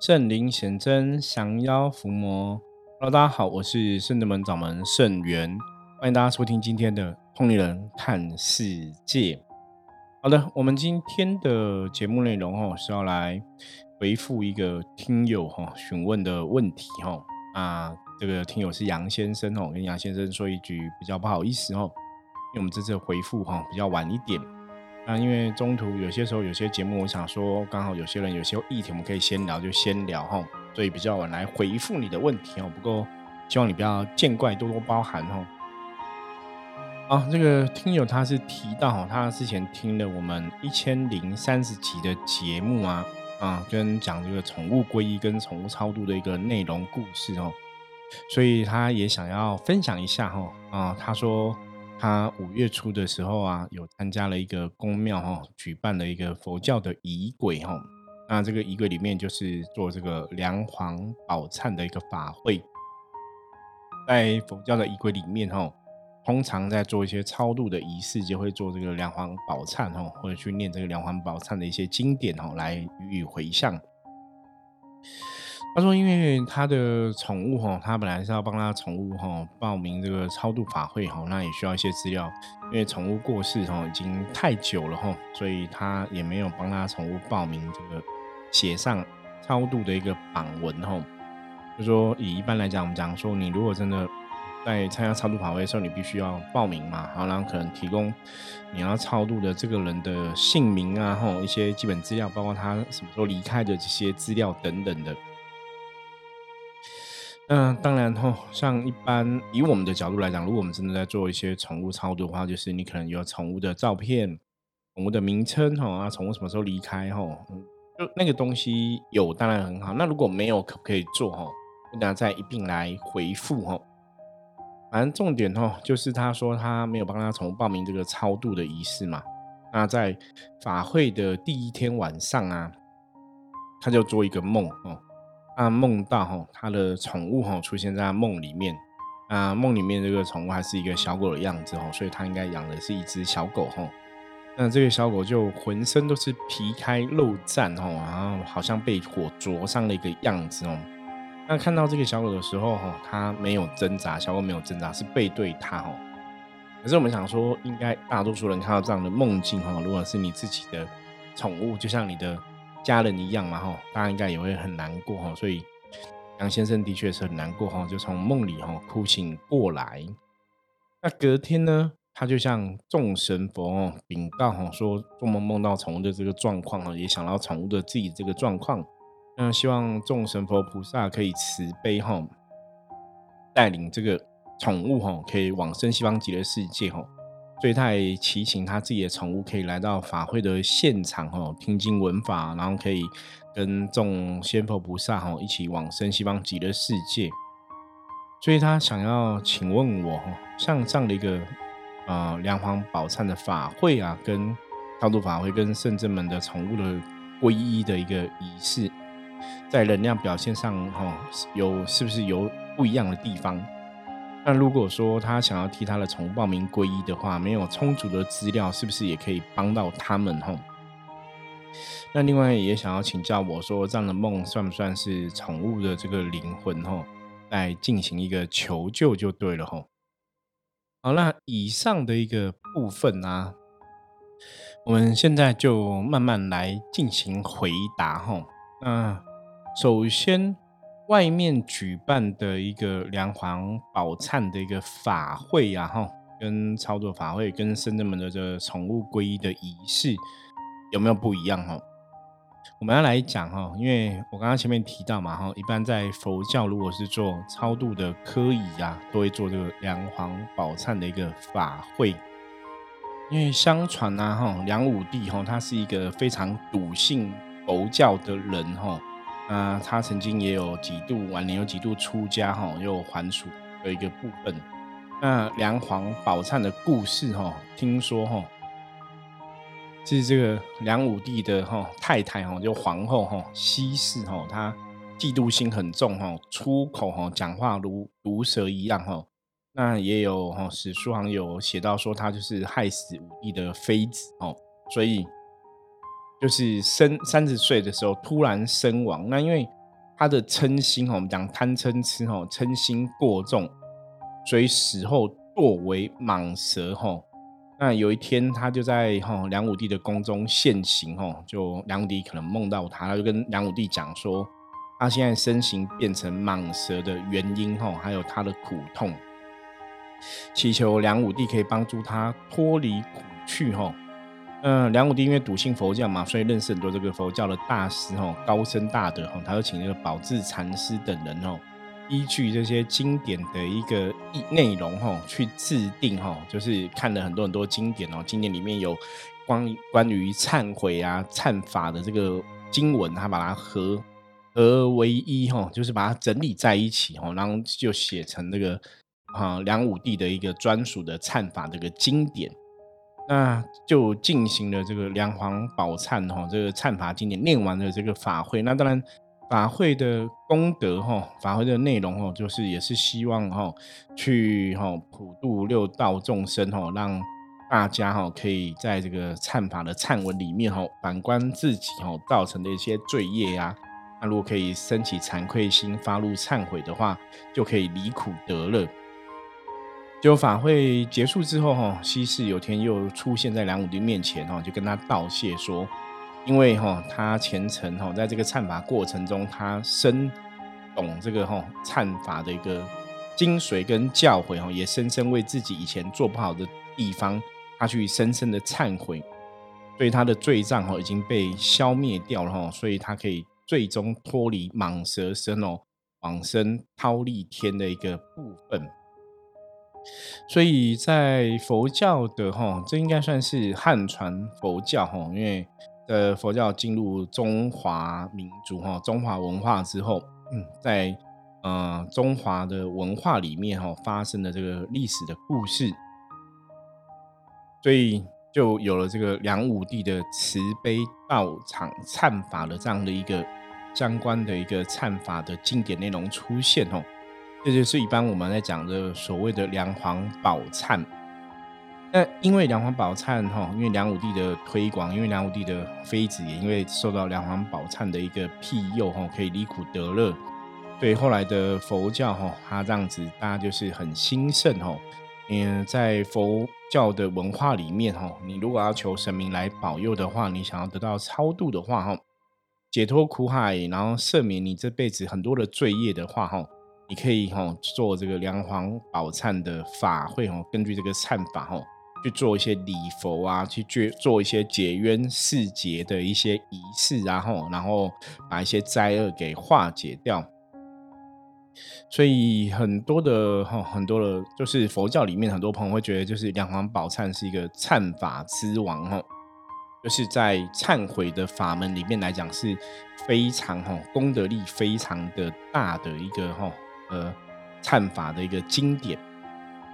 圣灵显真，降妖伏魔。Hello，大家好，我是圣德门掌门圣元，欢迎大家收听今天的通灵人看世界。好的，我们今天的节目内容哦，是要来回复一个听友哈询问的问题哈。啊，这个听友是杨先生哦，跟杨先生说一句比较不好意思哦，因为我们这次回复哈比较晚一点。那因为中途有些时候有些节目，我想说刚好有些人有些议题我们可以先聊就先聊哈，所以比较晚来回复你的问题哦。不过希望你不要见怪，多多包涵哦。啊，这个听友他是提到他之前听了我们一千零三十集的节目啊啊，跟讲这个宠物皈依跟宠物超度的一个内容故事哦，所以他也想要分享一下哈啊，他说。他五月初的时候啊，有参加了一个宫庙哈举办了一个佛教的仪轨哈，那这个仪轨里面就是做这个梁皇宝忏的一个法会，在佛教的仪轨里面哈，通常在做一些超度的仪式，就会做这个梁皇宝忏哈，或者去念这个梁皇宝忏的一些经典哈，来予以回向。他说：“因为他的宠物哈，他本来是要帮他宠物哈报名这个超度法会哈，那也需要一些资料。因为宠物过世哈已经太久了哈，所以他也没有帮他宠物报名这个写上超度的一个榜文哈。就说以一般来讲，我们讲说，你如果真的在参加超度法会的时候，你必须要报名嘛，好然后可能提供你要超度的这个人的姓名啊，哈一些基本资料，包括他什么时候离开的这些资料等等的。”那当然哈，像一般以我们的角度来讲，如果我们真的在做一些宠物超度的话，就是你可能有宠物的照片、宠物的名称哈啊，宠物什么时候离开哈，就那个东西有当然很好。那如果没有，可不可以做哈？我等下再一并来回复哈。反正重点哈，就是他说他没有帮他宠物报名这个超度的仪式嘛。那在法会的第一天晚上啊，他就做一个梦哦。他梦到哈，他的宠物哈出现在梦里面，啊，梦里面这个宠物还是一个小狗的样子哈，所以他应该养的是一只小狗哈。那这个小狗就浑身都是皮开肉绽哈，然后好像被火灼伤了一个样子哦。那看到这个小狗的时候哈，它没有挣扎，小狗没有挣扎，是背对它哦。可是我们想说，应该大多数人看到这样的梦境哈，如果是你自己的宠物，就像你的。家人一样嘛，哈，大家应该也会很难过哈，所以杨先生的确是很难过哈，就从梦里哈哭醒过来。那隔天呢，他就向众神佛禀告哈，说做梦梦到宠物的这个状况哈，也想到宠物的自己这个状况，那希望众神佛菩萨可以慈悲哈，带领这个宠物哈，可以往生西方极乐世界哈。所以他也祈请他自己的宠物可以来到法会的现场，哦，听经闻法，然后可以跟众仙佛菩萨，哈，一起往生西方极乐世界。所以他想要请问我，哈，像这样的一个，呃，梁皇宝忏的法会啊，跟超度法会，跟圣正门的宠物的皈依的一个仪式，在能量表现上，哈，有是不是有不一样的地方？那如果说他想要替他的宠物报名皈依的话，没有充足的资料，是不是也可以帮到他们？吼。那另外也想要请教我说，这样的梦算不算是宠物的这个灵魂？吼，来进行一个求救就对了。吼。好，那以上的一个部分啊，我们现在就慢慢来进行回答。吼，那首先。外面举办的一个梁皇宝忏的一个法会啊，哈，跟操作法会跟深圳门的这个宠物皈依的仪式有没有不一样？哈，我们要来讲哈，因为我刚刚前面提到嘛，哈，一般在佛教如果是做超度的科仪啊，都会做这个梁皇宝忏的一个法会，因为相传啊，哈，梁武帝哈，他是一个非常笃信佛教的人，哈。那他曾经也有几度晚年有几度出家哈，又还俗的一个部分。那梁皇宝忏的故事哈，听说哈，是这个梁武帝的哈太太哈，就皇后哈西氏哈，她嫉妒心很重哈，出口哈讲话如毒蛇一样哈。那也有哈史书上有写到说，她就是害死武帝的妃子哦，所以。就是生三十岁的时候突然身亡，那因为他的嗔心哦，我们讲贪嗔痴哦，嗔心过重，所以死后堕为蟒蛇哈。那有一天，他就在哈梁武帝的宫中现形哈，就梁武帝可能梦到他，他就跟梁武帝讲说，他现在身形变成蟒蛇的原因哈，还有他的苦痛，祈求梁武帝可以帮助他脱离苦趣哈。嗯，梁武帝因为笃信佛教嘛，所以认识很多这个佛教的大师哈，高僧大德哈，他就请这个宝智禅师等人哦。依据这些经典的一个意内容哈，去制定哈，就是看了很多很多经典哦，经典里面有关关于忏悔啊、忏法的这个经文，他把它合合为一哈，就是把它整理在一起哈，然后就写成那个啊梁武帝的一个专属的忏法这个经典，那就进行了这个梁皇宝忏哈，这个忏法经典念完了这个法会，那当然。法会的功德哈，法会的内容哈，就是也是希望哈，去哈普度六道众生哈，让大家哈可以在这个忏法的忏文里面哈，反观自己哈造成的一些罪业呀，那如果可以升起惭愧心，发露忏悔的话，就可以离苦得乐。就法会结束之后哈，西市有天又出现在梁武帝面前哈，就跟他道谢说。因为哈，他虔诚哈，在这个忏法过程中，他深懂这个哈忏法的一个精髓跟教诲哈，也深深为自己以前做不好的地方，他去深深的忏悔，所以他的罪障哈已经被消灭掉了哈，所以他可以最终脱离蟒蛇身哦，往生忉利天的一个部分。所以在佛教的哈，这应该算是汉传佛教哈，因为。呃，佛教进入中华民族哈，中华文化之后，嗯，在呃中华的文化里面哈，发生的这个历史的故事，所以就有了这个梁武帝的慈悲道场忏法的这样的一个相关的一个忏法的经典内容出现哦，这就是一般我们在讲的所谓的梁皇宝忏。那因为梁皇宝忏哈，因为梁武帝的推广，因为梁武帝的妃子也因为受到梁皇宝忏的一个庇佑哈，可以离苦得乐。对后来的佛教哈，它这样子大家就是很兴盛哈。嗯，在佛教的文化里面哈，你如果要求神明来保佑的话，你想要得到超度的话哈，解脱苦海，然后赦免你这辈子很多的罪业的话哈，你可以哈做这个梁皇宝忏的法会哈，根据这个忏法哈。去做一些礼佛啊，去做做一些解冤释结的一些仪式，然后然后把一些灾厄给化解掉。所以很多的哈，很多的，就是佛教里面很多朋友会觉得，就是梁皇宝忏是一个忏法之王哈，就是在忏悔的法门里面来讲是非常哈功德力非常的大的一个哈呃忏法的一个经典。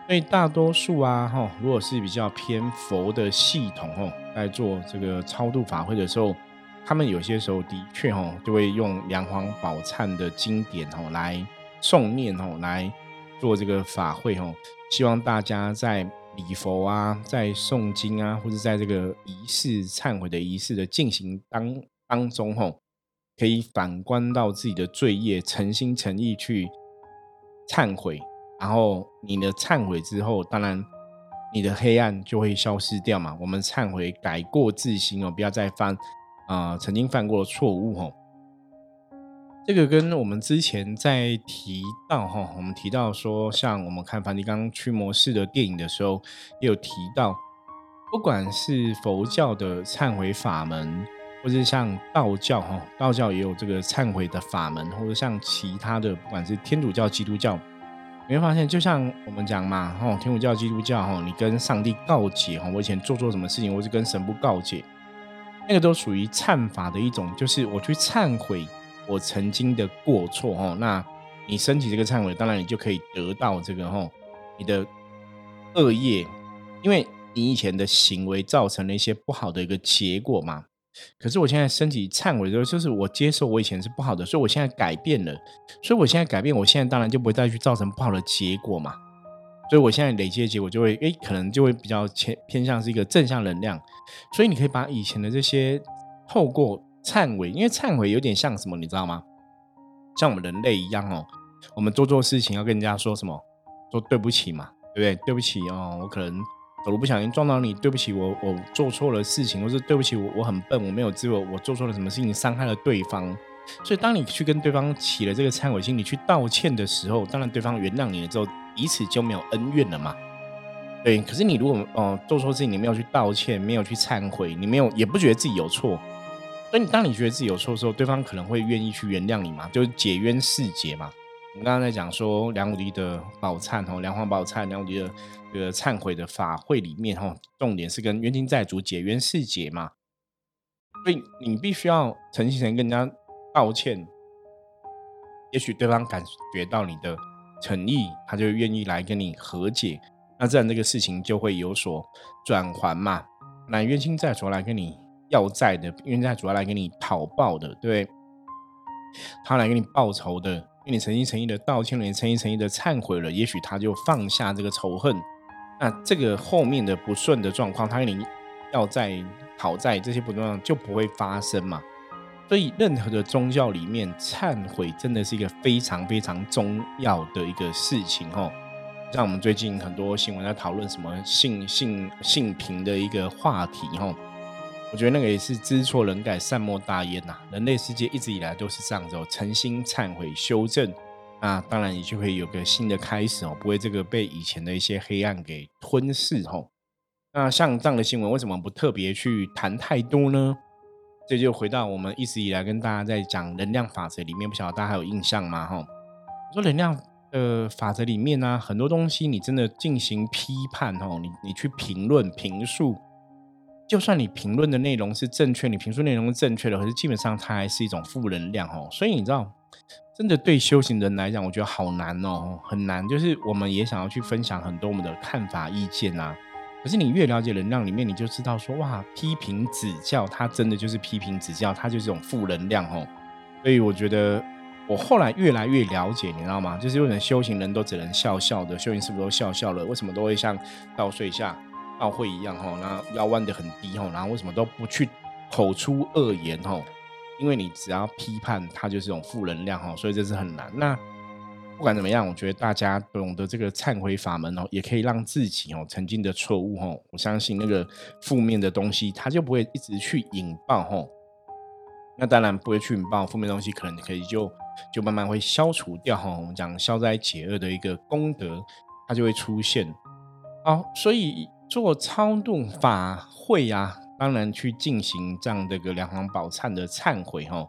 所以大多数啊，哈，如果是比较偏佛的系统，哦，在做这个超度法会的时候，他们有些时候的确，哈，就会用梁皇宝忏的经典，哦，来诵念，哦，来做这个法会，哦，希望大家在礼佛啊，在诵经啊，或者在这个仪式忏悔的仪式的进行当当中，哈，可以反观到自己的罪业，诚心诚意去忏悔。然后你的忏悔之后，当然你的黑暗就会消失掉嘛。我们忏悔改过自新哦，不要再犯啊曾经犯过的错误哦。这个跟我们之前在提到哈，我们提到说，像我们看梵蒂冈驱魔士的电影的时候，也有提到，不管是佛教的忏悔法门，或者像道教哈，道教也有这个忏悔的法门，或者像其他的，不管是天主教、基督教。你会发现，就像我们讲嘛，吼，天主教、基督教，吼，你跟上帝告解，吼，我以前做错什么事情，我是跟神不告解，那个都属于忏法的一种，就是我去忏悔我曾经的过错，哦，那你升起这个忏悔，当然你就可以得到这个，吼，你的恶业，因为你以前的行为造成了一些不好的一个结果嘛。可是我现在身体忏悔的时候，就是我接受我以前是不好的，所以我现在改变了，所以我现在改变，我现在当然就不会再去造成不好的结果嘛。所以我现在累积的结果就会，哎，可能就会比较偏偏向是一个正向能量。所以你可以把以前的这些透过忏悔，因为忏悔有点像什么，你知道吗？像我们人类一样哦，我们做错事情要跟人家说什么？说对不起嘛，对不对？对不起哦，我可能我不小心撞到你，对不起，我我做错了事情，或是对不起，我我很笨，我没有智慧，我做错了什么事情伤害了对方。所以，当你去跟对方起了这个忏悔心，你去道歉的时候，当然对方原谅你了之后，彼此就没有恩怨了嘛。对，可是你如果哦做错事情，你没有去道歉，没有去忏悔，你没有也不觉得自己有错，所以当你觉得自己有错的时候，对方可能会愿意去原谅你嘛，就是解冤释结嘛。我们刚刚在讲说梁武帝的宝忏哦，梁皇宝忏，梁武帝的这个忏悔的法会里面哈，重点是跟冤亲债主解冤释结嘛，所以你必须要诚心诚意跟人家。道歉，也许对方感觉到你的诚意，他就愿意来跟你和解，那这样这个事情就会有所转还嘛。那冤亲债主来跟你要债的，冤亲债主要来跟你讨报的，对，他来跟你报仇的，你诚心诚意的道歉了，你诚心诚意的忏悔了，也许他就放下这个仇恨，那这个后面的不顺的状况，他跟你要债讨债这些不重要就不会发生嘛。所以，任何的宗教里面，忏悔真的是一个非常非常重要的一个事情哦。像我们最近很多新闻在讨论什么性性性平的一个话题哦，我觉得那个也是知错能改，善莫大焉呐。人类世界一直以来都是这样子哦，诚心忏悔修正，那当然你就会有个新的开始哦，不会这个被以前的一些黑暗给吞噬哦。那像这样的新闻，为什么不特别去谈太多呢？这就回到我们一直以来跟大家在讲能量法则里面，不晓得大家还有印象吗？哈，说能量的法则里面呢，很多东西你真的进行批判，哈，你你去评论评述，就算你评论的内容是正确，你评述内容是正确的，可是基本上它还是一种负能量，哦。所以你知道，真的对修行人来讲，我觉得好难哦，很难。就是我们也想要去分享很多我们的看法意见啊。可是你越了解能量里面，你就知道说哇，批评指教，它真的就是批评指教，它就是一种负能量哦。所以我觉得我后来越来越了解，你知道吗？就是为什么修行人都只能笑笑的，修行师傅都笑笑了，为什么都会像倒睡下倒会一样哈？那腰弯的很低哈，然后为什么都不去口出恶言哈？因为你只要批判，它就是这种负能量哈，所以这是很难。那不管怎么样，我觉得大家懂得这个忏悔法门哦，也可以让自己哦曾经的错误哦，我相信那个负面的东西，它就不会一直去引爆哦。那当然不会去引爆负面东西，可能可以就就慢慢会消除掉哈。我们讲消灾解厄的一个功德，它就会出现。好，所以做超度法会呀，当然去进行这样的一个两皇宝忏的忏悔哈。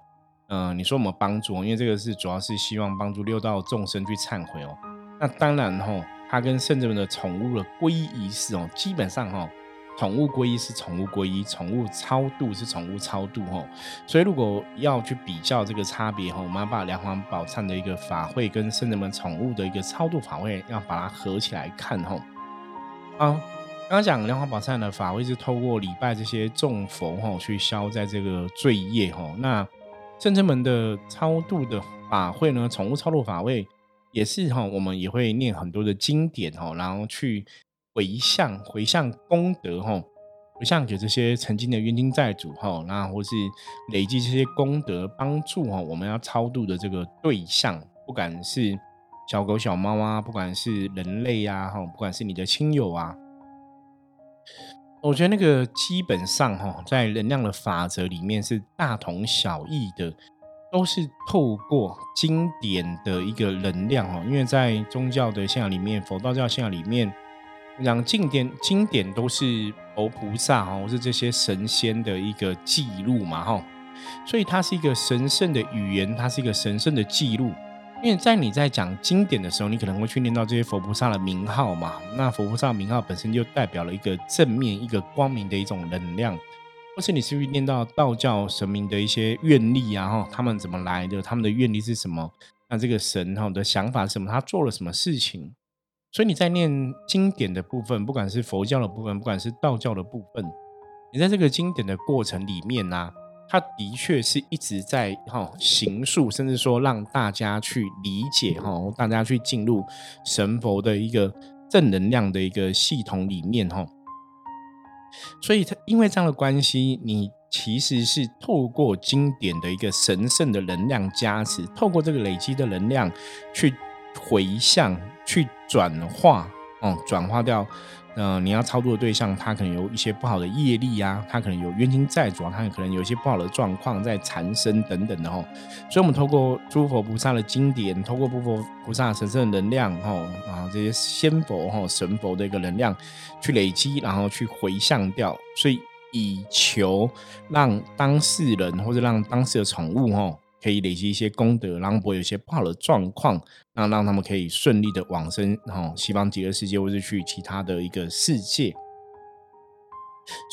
嗯，你说有没帮助？因为这个是主要是希望帮助六道众生去忏悔哦。那当然哈，它跟圣者们的宠物的皈依仪式哦，基本上哈，宠物皈依是宠物皈依，宠物超度是宠物超度哦。所以如果要去比较这个差别哈，我们要把梁皇宝忏的一个法会跟圣者们宠物的一个超度法会要把它合起来看哈。啊，刚刚讲莲花宝忏的法会是透过礼拜这些众佛哈去消在这个罪业哈，那。圣真门的超度的法会呢，宠物超度法会也是哈，我们也会念很多的经典哈，然后去回向回向功德哈，回向给这些曾经的冤亲债主哈，那或是累积这些功德帮助哈，我们要超度的这个对象，不管是小狗小猫啊，不管是人类呀哈，不管是你的亲友啊。我觉得那个基本上哈，在能量的法则里面是大同小异的，都是透过经典的一个能量哦。因为在宗教的信仰里面，佛道教信仰里面，讲经典经典都是佛菩萨哈，是这些神仙的一个记录嘛哈，所以它是一个神圣的语言，它是一个神圣的记录。因为在你在讲经典的时候，你可能会去念到这些佛菩萨的名号嘛。那佛菩萨名号本身就代表了一个正面、一个光明的一种能量。或是你是不是念到道教神明的一些愿力啊？哈，他们怎么来的？他们的愿力是什么？那这个神哈的想法是什么？他做了什么事情？所以你在念经典的部分，不管是佛教的部分，不管是道教的部分，你在这个经典的过程里面呢？他的确是一直在哈行述，甚至说让大家去理解哈，大家去进入神佛的一个正能量的一个系统里面哈。所以，他因为这样的关系，你其实是透过经典的一个神圣的能量加持，透过这个累积的能量去回向、去转化，哦，转化掉。嗯，你要操作的对象，他可能有一些不好的业力啊，他可能有冤亲债主啊，他可能有一些不好的状况在缠身等等的吼。所以，我们透过诸佛菩萨的经典，透过诸佛菩萨神圣的能量吼啊，这些仙佛吼神佛的一个能量去累积，然后去回向掉，所以以求让当事人或者让当事的宠物吼。可以累积一些功德，然后不会有一些不好的状况，那让他们可以顺利的往生，然后西方极乐世界，或者去其他的一个世界。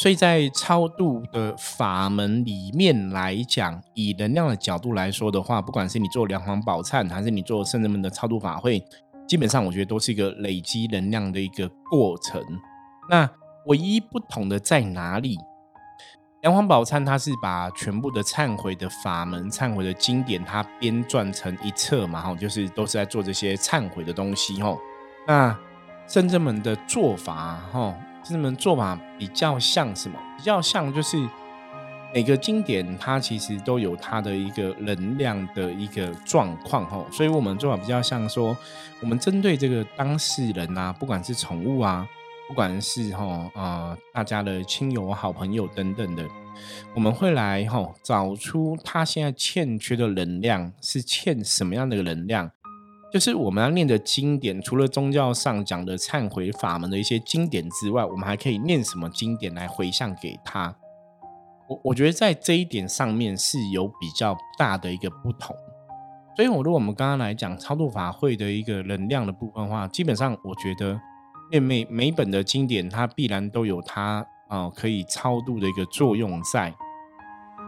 所以在超度的法门里面来讲，以能量的角度来说的话，不管是你做梁皇宝忏，还是你做圣人们的超度法会，基本上我觉得都是一个累积能量的一个过程。那唯一不同的在哪里？梁皇宝忏，它是把全部的忏悔的法门、忏悔的经典，它编撰成一册嘛，哈，就是都是在做这些忏悔的东西，哈。那圣正们的做法，哈，圣正们做法比较像什么？比较像就是每个经典，它其实都有它的一个能量的一个状况，哈。所以我们做法比较像说，我们针对这个当事人啊，不管是宠物啊。不管是哈啊，大家的亲友、好朋友等等的，我们会来哈找出他现在欠缺的能量是欠什么样的能量。就是我们要念的经典，除了宗教上讲的忏悔法门的一些经典之外，我们还可以念什么经典来回向给他？我我觉得在这一点上面是有比较大的一个不同。所以，我如果我们刚刚来讲超度法会的一个能量的部分的话，基本上我觉得。因为每每本的经典，它必然都有它啊可以超度的一个作用在。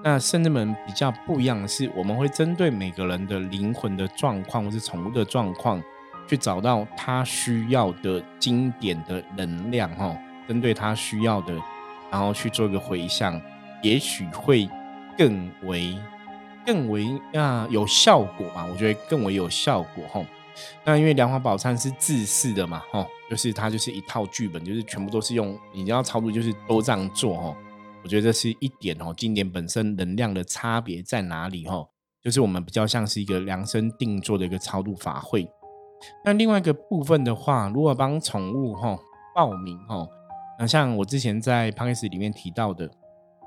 那圣人们比较不一样的是，我们会针对每个人的灵魂的状况，或是宠物的状况，去找到他需要的经典的能量哈，针对他需要的，然后去做一个回向，也许会更为更为啊有效果吧。我觉得更为有效果哈。那因为梁皇宝忏是自式的嘛，哈，就是它就是一套剧本，就是全部都是用你要操作，就是都这样做，哈。我觉得这是一点哦，经典本身能量的差别在哪里，哈？就是我们比较像是一个量身定做的一个超度法会。那另外一个部分的话，如果帮宠物哈报名哈，那像我之前在 p 开始里面提到的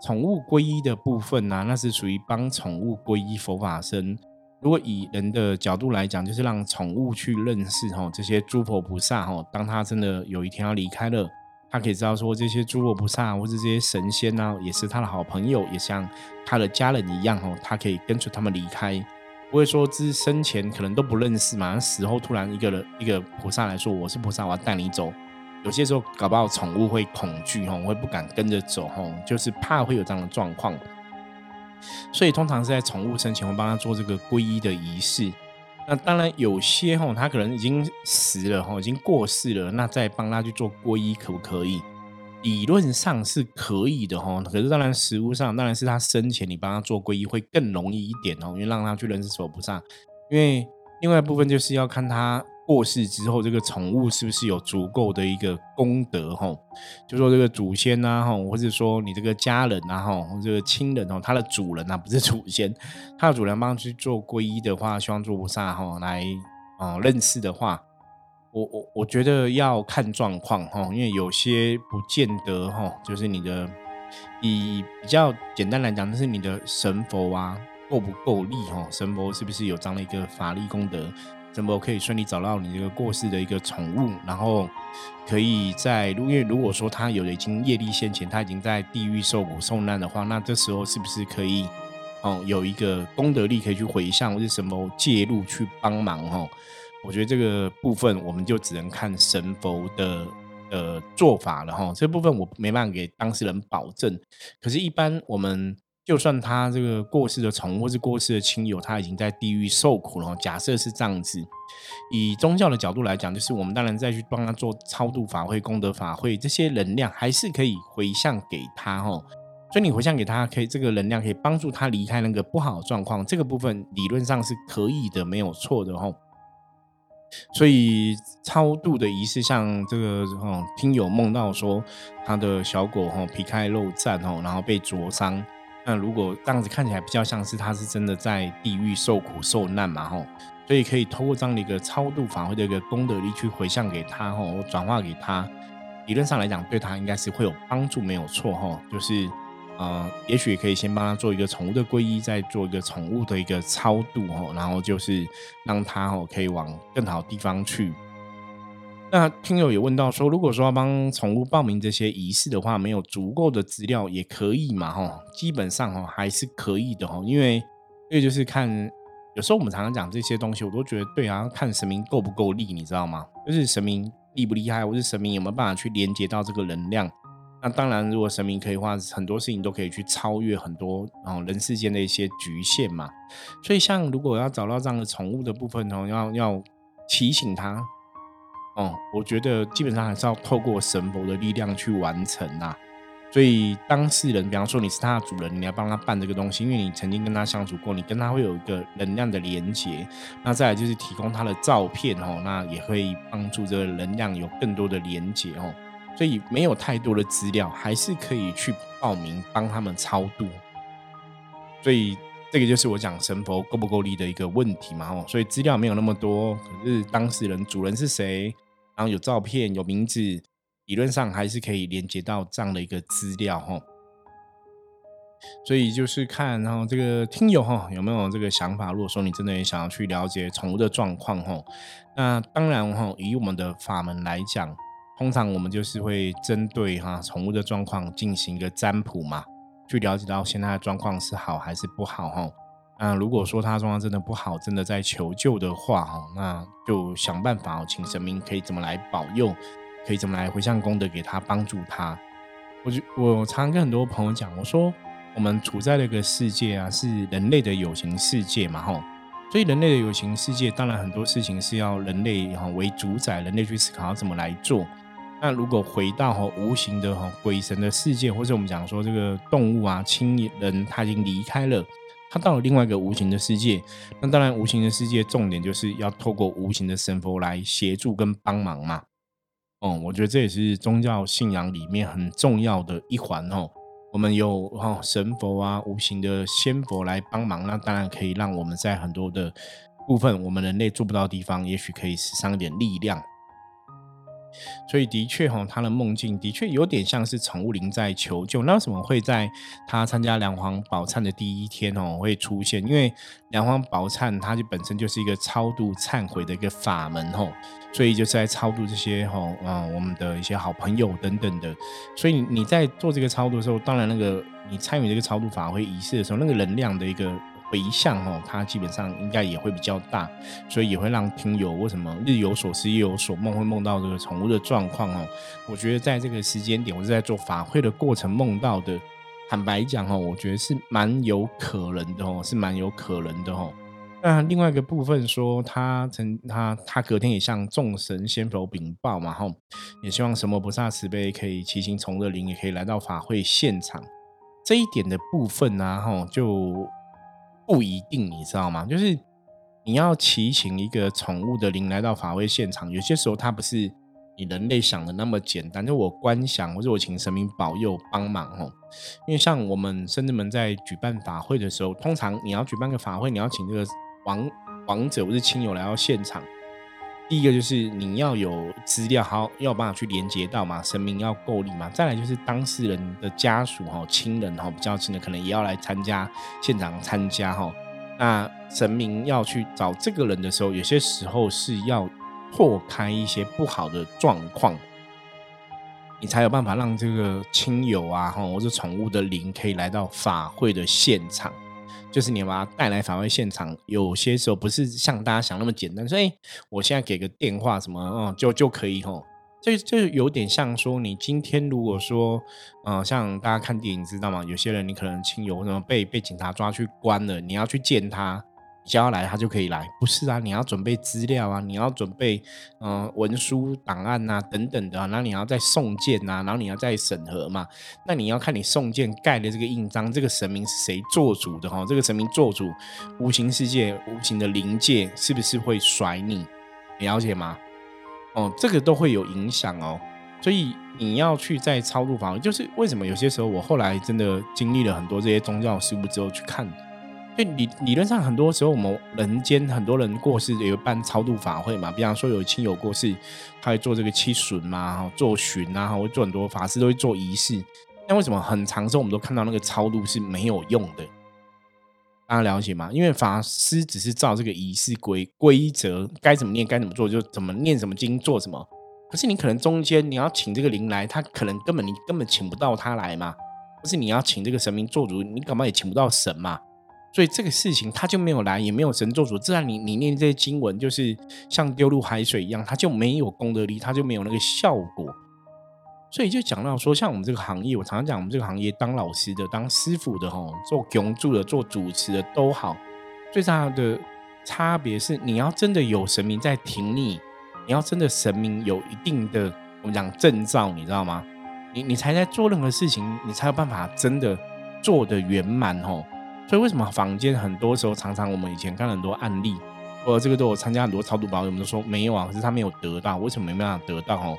宠物皈依的部分呢，那是属于帮宠物皈依佛法僧。如果以人的角度来讲，就是让宠物去认识哈这些诸佛菩萨哈，当他真的有一天要离开了，他可以知道说这些诸佛菩萨或者这些神仙呢，也是他的好朋友，也像他的家人一样哈，他可以跟随他们离开，不会说之生前可能都不认识嘛，死后突然一个人一个菩萨来说我是菩萨，我要带你走，有些时候搞不好宠物会恐惧哈，会不敢跟着走哈，就是怕会有这样的状况。所以通常是在宠物生前会帮他做这个皈依的仪式。那当然有些哈，他可能已经死了哈，已经过世了，那再帮他去做皈依可不可以？理论上是可以的哈。可是当然实物上，当然是他生前你帮他做皈依会更容易一点哦，因为让他去认识佛菩萨。因为另外一部分就是要看他。过世之后，这个宠物是不是有足够的一个功德？哈，就说这个祖先呐，哈，或者说你这个家人呐，哈，这个亲人哦，他的主人呐，不是祖先，他的主人帮去做皈依的话，希望做菩萨哈来啊认识的话，我我我觉得要看状况哈，因为有些不见得哈，就是你的以比较简单来讲，就是你的神佛啊够不够力哈，神佛是不是有这样的一个法力功德？怎么可以顺利找到你这个过世的一个宠物？然后可以在，因为如果说他有已经业力现前，他已经在地狱受苦受难的话，那这时候是不是可以，哦，有一个功德力可以去回向，或者什么介入去帮忙？哈，我觉得这个部分我们就只能看神佛的呃做法了。哈，这部分我没办法给当事人保证。可是，一般我们。就算他这个过世的宠物或是过世的亲友，他已经在地狱受苦了。假设是这样子，以宗教的角度来讲，就是我们当然再去帮他做超度法会、功德法会，这些能量还是可以回向给他哈。所以你回向给他，可以这个能量可以帮助他离开那个不好的状况。这个部分理论上是可以的，没有错的哈。所以超度的仪式，像这个哦，听友梦到说他的小狗哈皮开肉绽哈，然后被灼伤。那如果这样子看起来比较像是他是真的在地狱受苦受难嘛，吼，所以可以透过这样的一个超度法会的一个功德力去回向给他，吼，转化给他，理论上来讲对他应该是会有帮助，没有错，吼，就是。呃，也许可以先帮他做一个宠物的皈依，再做一个宠物的一个超度哦，然后就是让他哦可以往更好地方去。那听友也问到说，如果说要帮宠物报名这些仪式的话，没有足够的资料也可以嘛？哈，基本上哈还是可以的哈，因为这个就是看，有时候我们常常讲这些东西，我都觉得对啊，看神明够不够力，你知道吗？就是神明厉不厉害，或是神明有没有办法去连接到这个能量。那当然，如果神明可以的话，很多事情都可以去超越很多哦人世间的一些局限嘛。所以，像如果要找到这样的宠物的部分哦，要要提醒他哦，我觉得基本上还是要透过神佛的力量去完成呐。所以，当事人，比方说你是他的主人，你要帮他办这个东西，因为你曾经跟他相处过，你跟他会有一个能量的连接。那再来就是提供他的照片哦，那也会帮助这个能量有更多的连接哦。所以没有太多的资料，还是可以去报名帮他们超度。所以这个就是我讲神佛够不够力的一个问题嘛。哦，所以资料没有那么多，可是当事人主人是谁，然后有照片有名字，理论上还是可以连接到这样的一个资料。哈，所以就是看，然后这个听友哈有没有这个想法。如果说你真的也想要去了解宠物的状况，哈，那当然哈，以我们的法门来讲。通常我们就是会针对哈宠物的状况进行一个占卜嘛，去了解到现在的状况是好还是不好哈。那如果说他状况真的不好，真的在求救的话哈，那就想办法请神明可以怎么来保佑，可以怎么来回向功德给他帮助他。我就我常跟很多朋友讲，我说我们处在那个世界啊，是人类的有形世界嘛哈。所以人类的有形世界，当然很多事情是要人类哈为主宰，人类去思考怎么来做。那如果回到哈无形的哈鬼神的世界，或者我们讲说这个动物啊亲人他已经离开了，他到了另外一个无形的世界。那当然无形的世界重点就是要透过无形的神佛来协助跟帮忙嘛。哦，我觉得这也是宗教信仰里面很重要的一环哦。我们有哈神佛啊无形的仙佛来帮忙，那当然可以让我们在很多的部分我们人类做不到的地方，也许可以使上一点力量。所以的确哈，他的梦境的确有点像是宠物灵在求救。那为什么会在他参加梁皇宝忏的第一天哦会出现？因为梁皇宝忏它就本身就是一个超度忏悔的一个法门吼，所以就是在超度这些吼啊我们的一些好朋友等等的。所以你在做这个超度的时候，当然那个你参与这个超度法会仪式的时候，那个能量的一个。回向哦，它基本上应该也会比较大，所以也会让听友为什么日有所思夜有所梦，会梦到这个宠物的状况哦。我觉得在这个时间点，我是在做法会的过程梦到的。坦白讲哦，我觉得是蛮有可能的哦，是蛮有可能的哦。那另外一个部分说，他曾他他隔天也向众神仙佛禀报嘛，吼，也希望什么菩萨慈悲可以骑行宠物灵也可以来到法会现场。这一点的部分呢，吼就。不一定，你知道吗？就是你要祈请一个宠物的灵来到法会现场，有些时候它不是你人类想的那么简单。就我观想，或者我请神明保佑帮忙哦。因为像我们甚至们在举办法会的时候，通常你要举办个法会，你要请这个王王者或是亲友来到现场。第一个就是你要有资料，好要有办法去连接到嘛，神明要够力嘛。再来就是当事人的家属哈、亲人哈，比较亲的可能也要来参加现场参加哈。那神明要去找这个人的时候，有些时候是要破开一些不好的状况，你才有办法让这个亲友啊哈，或者宠物的灵可以来到法会的现场。就是你把他带来法会现场，有些时候不是像大家想那么简单。所以我现在给个电话什么，嗯，就就可以吼。这这有点像说，你今天如果说，嗯，像大家看电影知道吗？有些人你可能亲友什么被被警察抓去关了，你要去见他。只要来，他就可以来，不是啊？你要准备资料啊，你要准备嗯文书档案啊等等的，然后你要再送件啊，然后你要再审核嘛。那你要看你送件盖的这个印章，这个神明是谁做主的哈？这个神明做主，无形世界、无形的灵界是不是会甩你？你了解吗？哦，这个都会有影响哦。所以你要去在超度法，就是为什么有些时候我后来真的经历了很多这些宗教事物之后去看，就理理论上很多时候我们人间很多人过世也会办超度法会嘛，比方说有亲友过世，他会做这个七巡嘛，做巡啊，会做很多法师都会做仪式。那为什么很长时候我们都看到那个超度是没有用的？大家了解吗？因为法师只是照这个仪式规规则，该怎么念该怎么做就怎么念什么经做什么。可是你可能中间你要请这个灵来，他可能根本你根本请不到他来嘛。不是你要请这个神明做主，你干嘛也请不到神嘛。所以这个事情他就没有来，也没有神做主，自然你你念这些经文就是像丢入海水一样，它就没有功德力，它就没有那个效果。所以就讲到说，像我们这个行业，我常常讲，我们这个行业当老师的、当师傅的、哈，做供助的、做主持的都好，最大的差别是，你要真的有神明在挺你，你要真的神明有一定的我们讲证照，你知道吗？你你才在做任何事情，你才有办法真的做的圆满哦。所以为什么坊间很多时候常常我们以前看很多案例，或者这个都有参加很多超度保我们都说没有啊，可是他没有得到，为什么没办法得到？哦，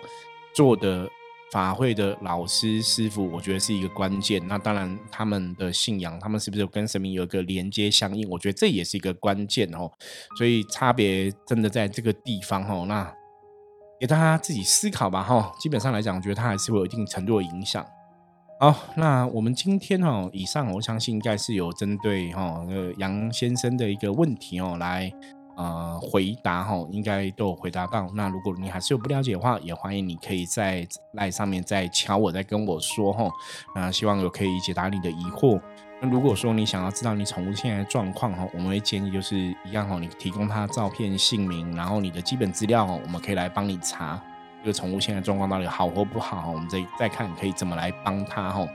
做的。法会的老师师傅，我觉得是一个关键。那当然，他们的信仰，他们是不是跟神明有一个连接相应？我觉得这也是一个关键哦。所以差别真的在这个地方哦。那给大家自己思考吧哈。基本上来讲，我觉得它还是会有一定程度的影响。好，那我们今天哈，以上我相信应该是有针对哈呃杨先生的一个问题哦来。呃，回答哈，应该都有回答到。那如果你还是有不了解的话，也欢迎你可以在赖上面再敲我，再跟我说哈。那希望有可以解答你的疑惑。那如果说你想要知道你宠物现在的状况哈，我们会建议就是一样哈，你提供它照片、姓名，然后你的基本资料哈，我们可以来帮你查这个宠物现在状况到底好或不好。我们再再看可以怎么来帮它哈。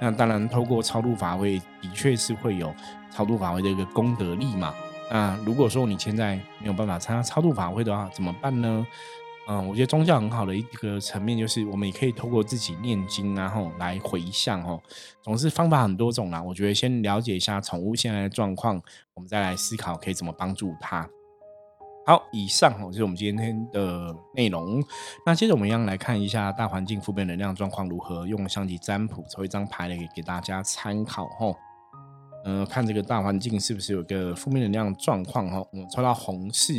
那当然，透过超度法会的确是会有超度法会的一个功德力嘛。那如果说你现在没有办法参加超度法会的话，怎么办呢？嗯，我觉得宗教很好的一个层面就是，我们也可以透过自己念经，然后来回向哦。总是方法很多种啦。我觉得先了解一下宠物现在的状况，我们再来思考可以怎么帮助它。好，以上哦就是我们今天的内容。那接着我们一样来看一下大环境负面能量状况如何，用相机占卜抽一张牌来给给大家参考哦。呃，看这个大环境是不是有个负面能量状况哈？我们抽到红四，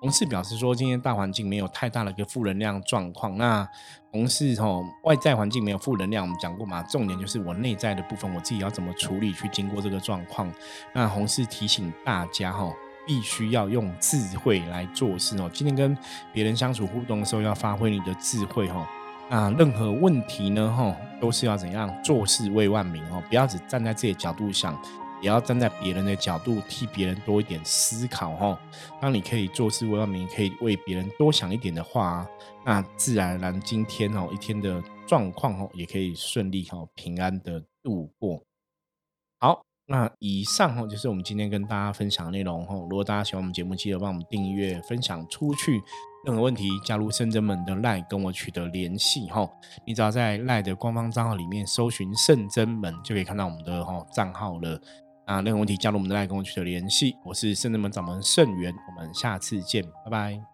红四表示说今天大环境没有太大的一个负能量状况。那红四哈，外在环境没有负能量，我们讲过嘛？重点就是我内在的部分，我自己要怎么处理去经过这个状况。那红四提醒大家哈，必须要用智慧来做事哦。今天跟别人相处互动的时候，要发挥你的智慧哈。那任何问题呢哈，都是要怎样做事为万民哦，不要只站在自己的角度想。也要站在别人的角度，替别人多一点思考哈。当你可以做事为万民，可以为别人多想一点的话，那自然而然今天哦一天的状况哦也可以顺利哈平安的度过。好，那以上哈就是我们今天跟大家分享的内容哈。如果大家喜欢我们节目，记得帮我们订阅、分享出去。任何问题，加入圣真门的赖跟我取得联系哈。你只要在赖的官方账号里面搜寻圣真门，就可以看到我们的哈账号了。那任何问题，加入我们的赖跟我取得联系。我是圣真门掌门圣元，我们下次见，拜拜。